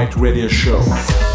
Right Radio Show.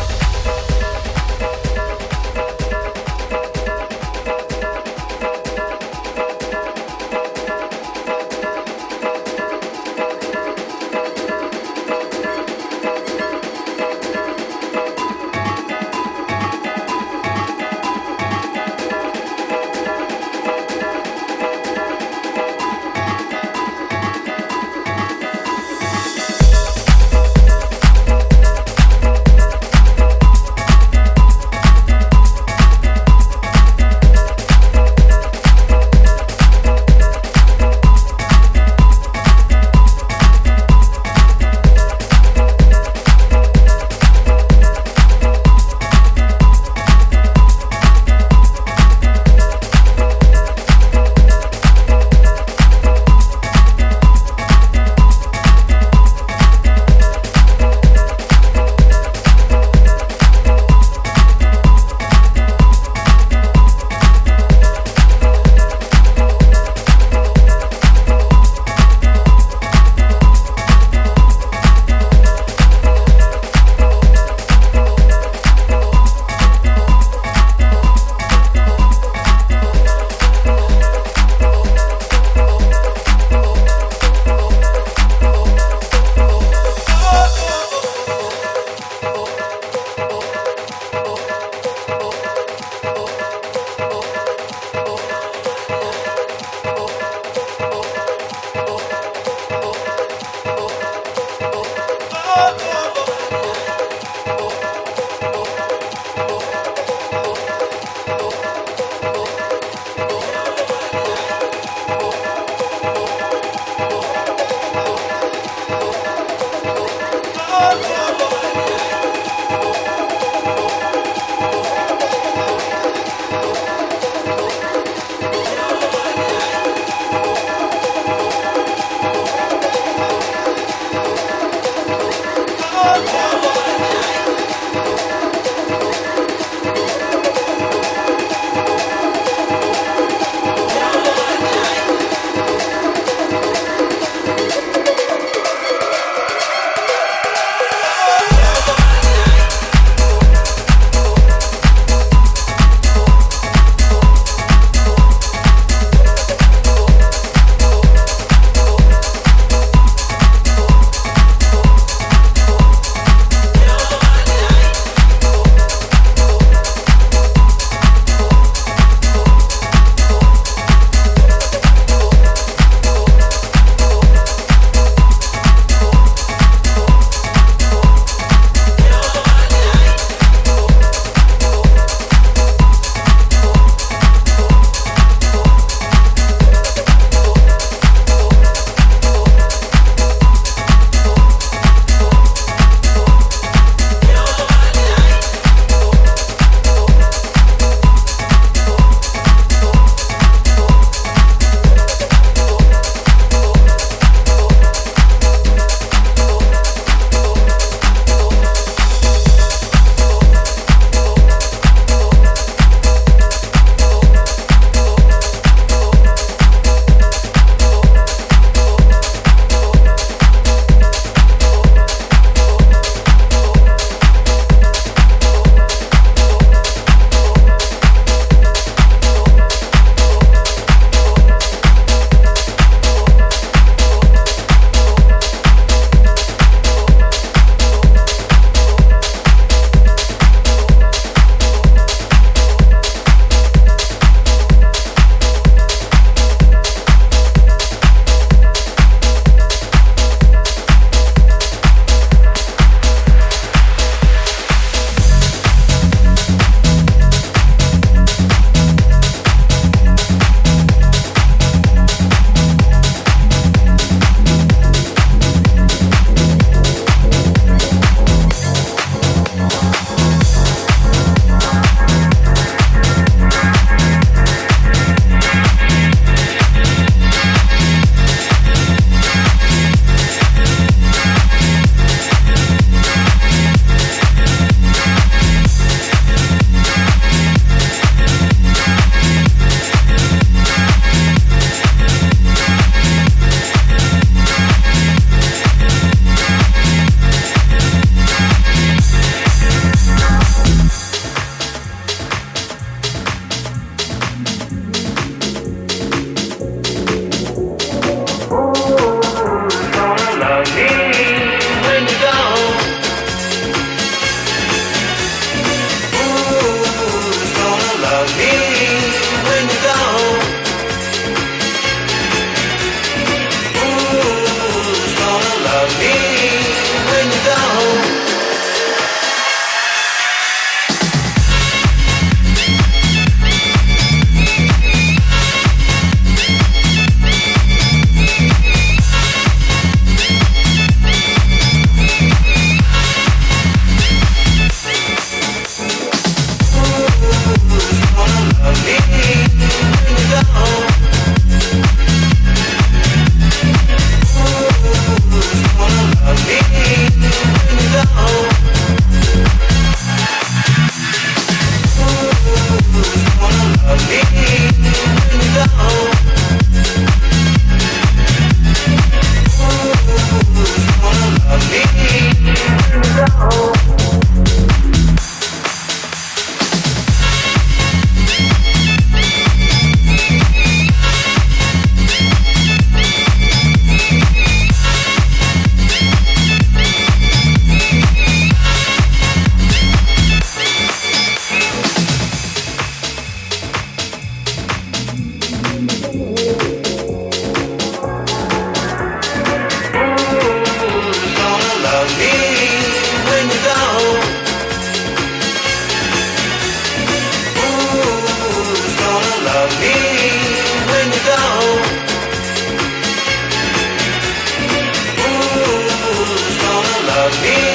caminho.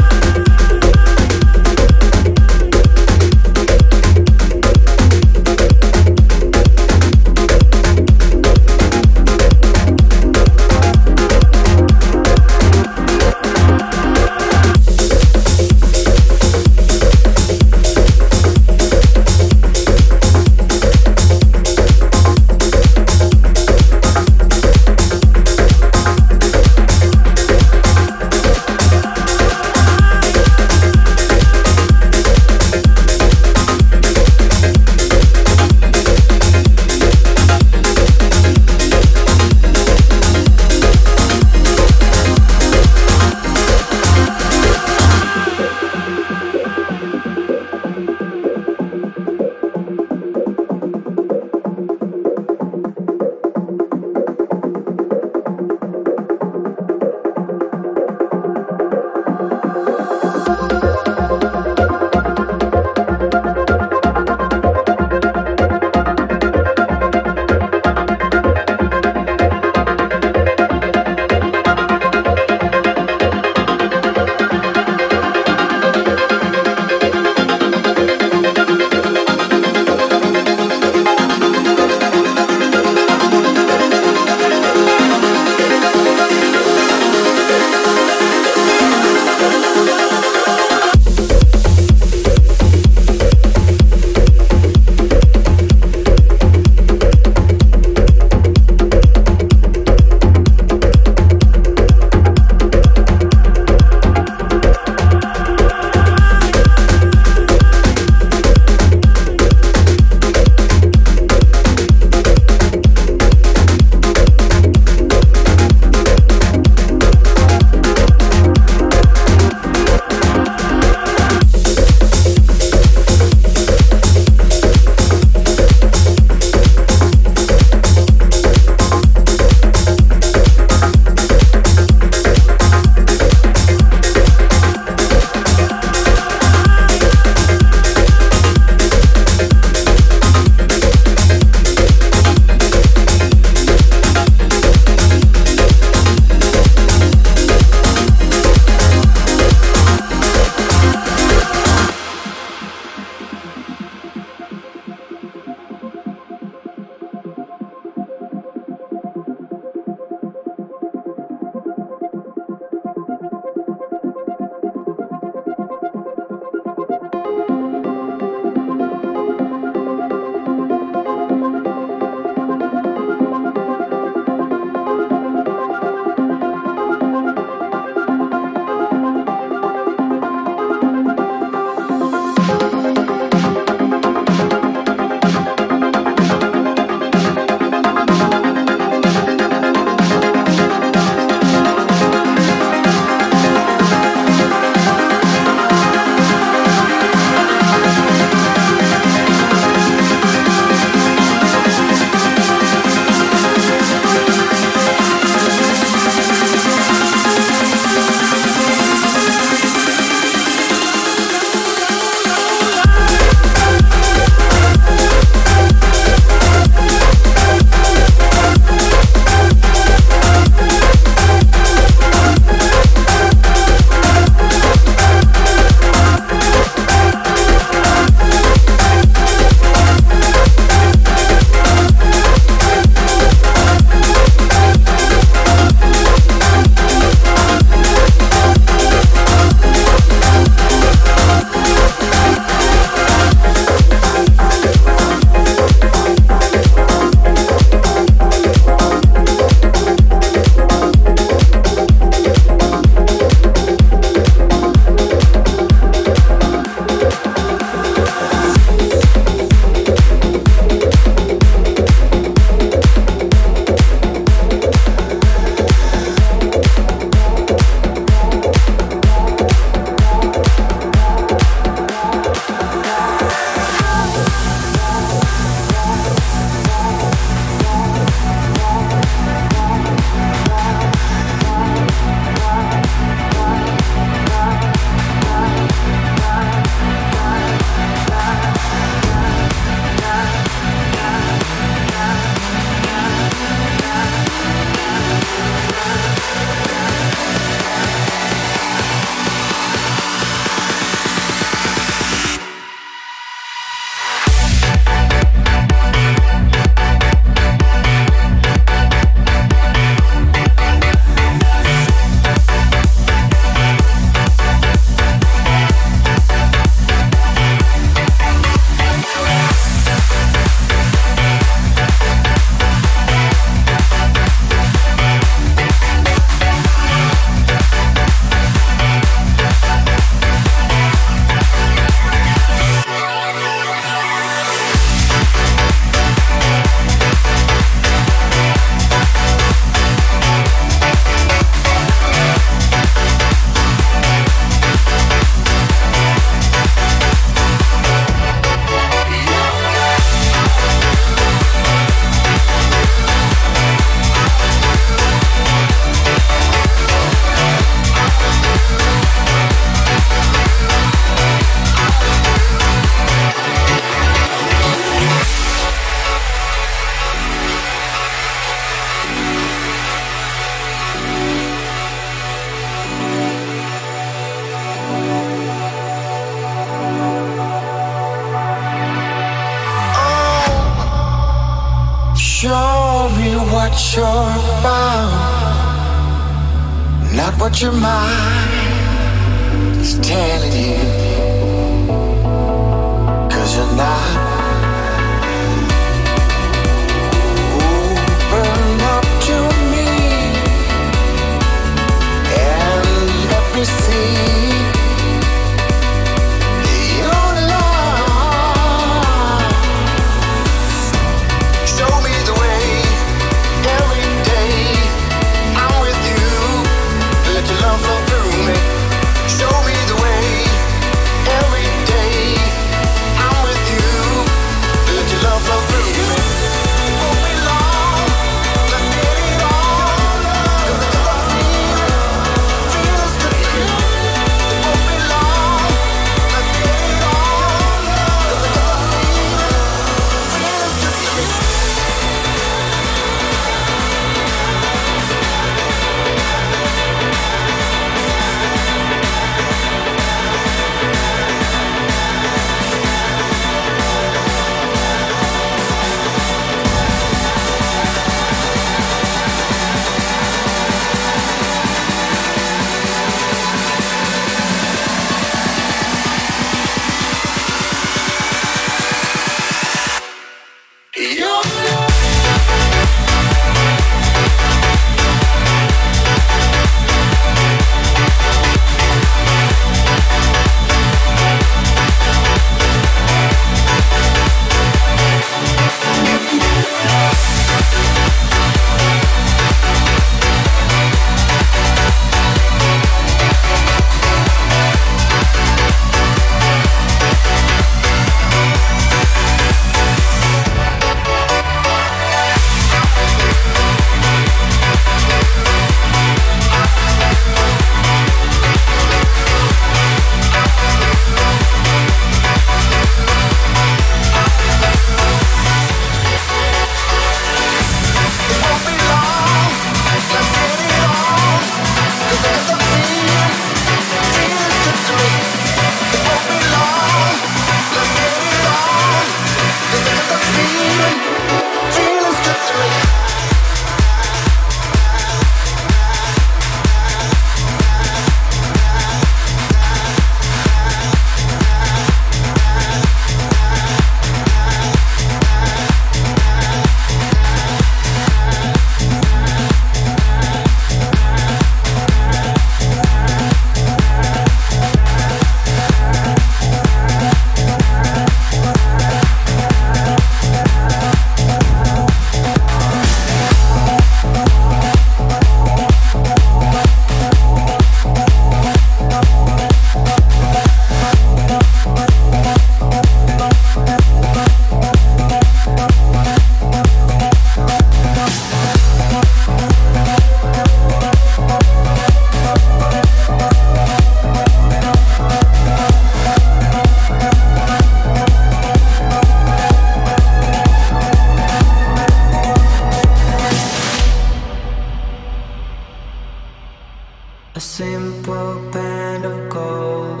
A simple band of gold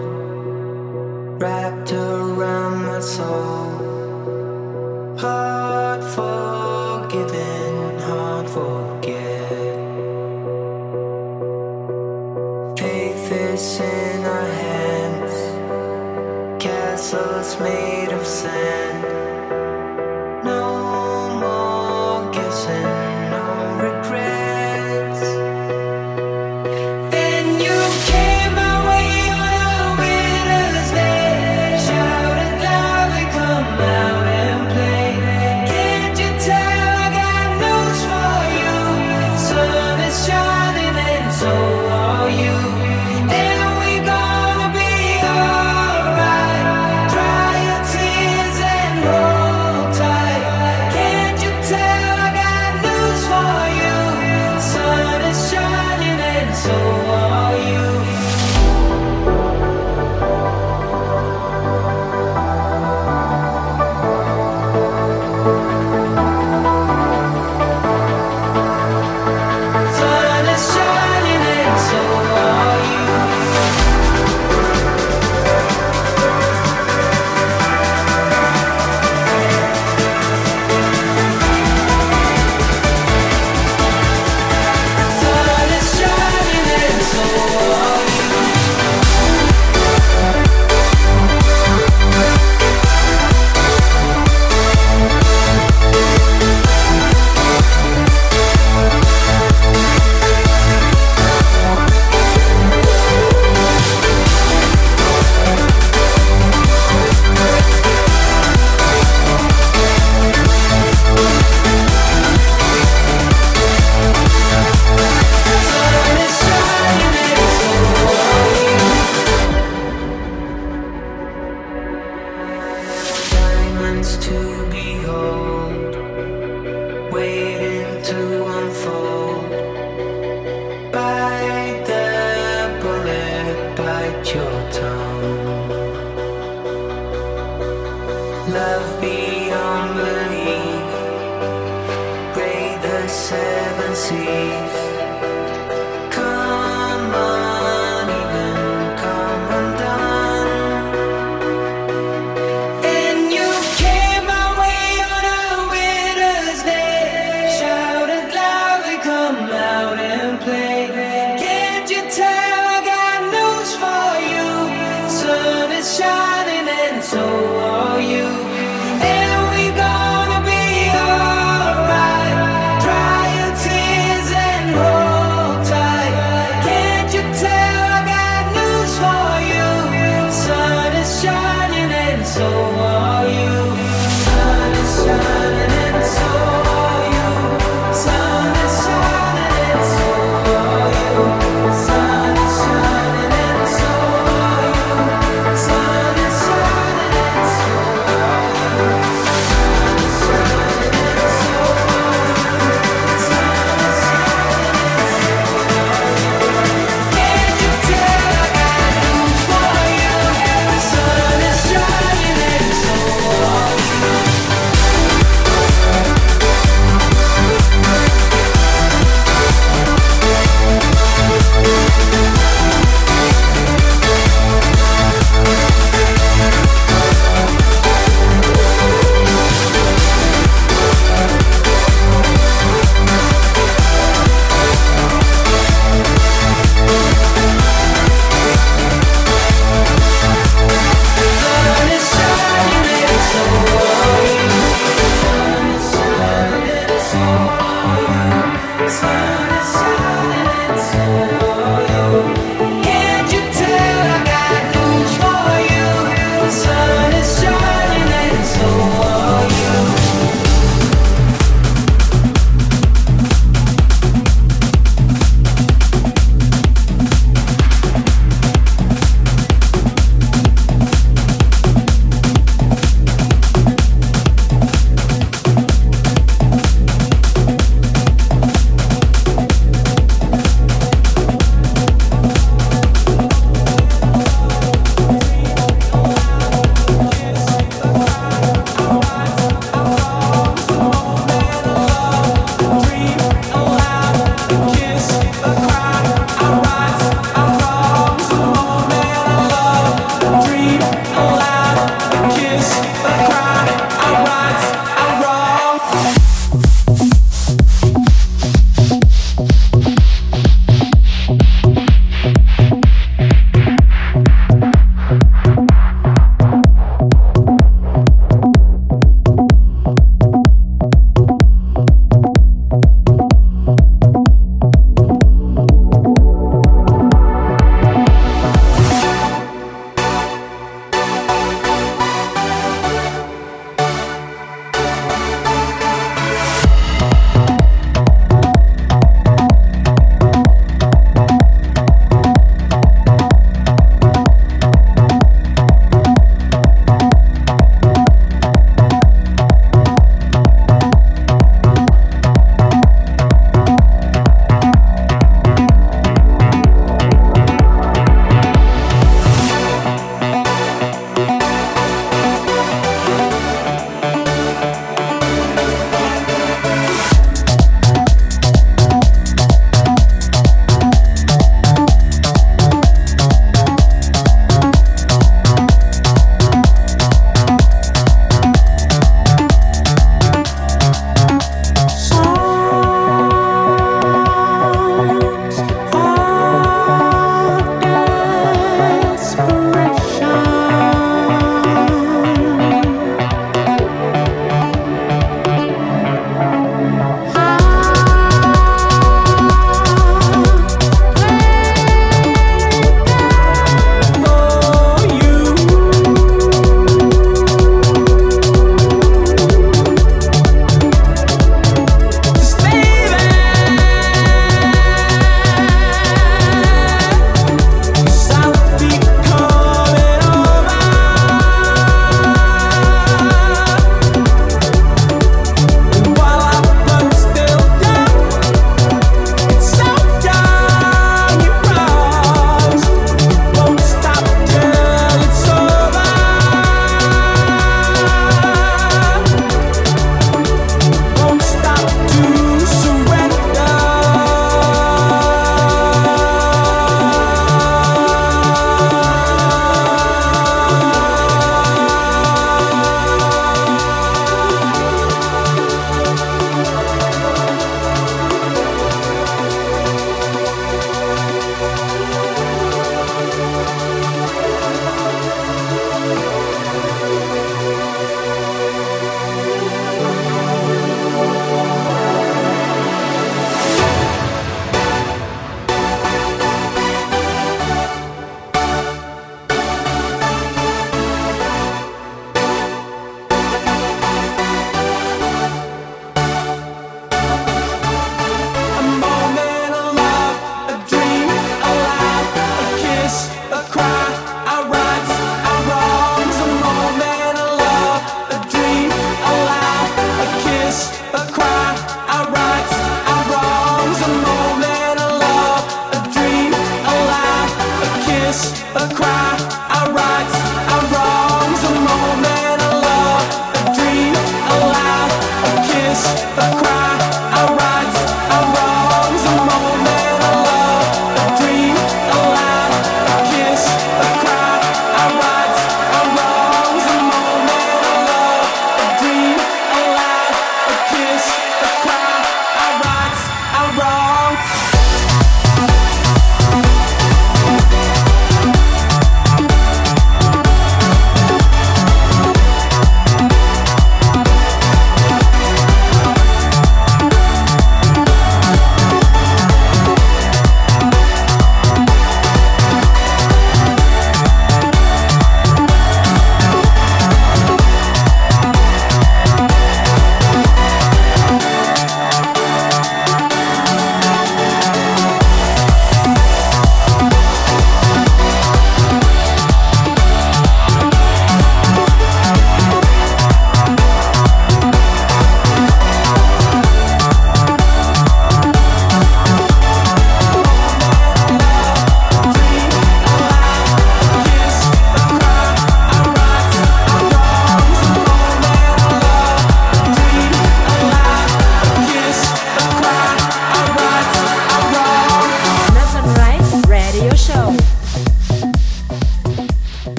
wrapped around my soul. Oh.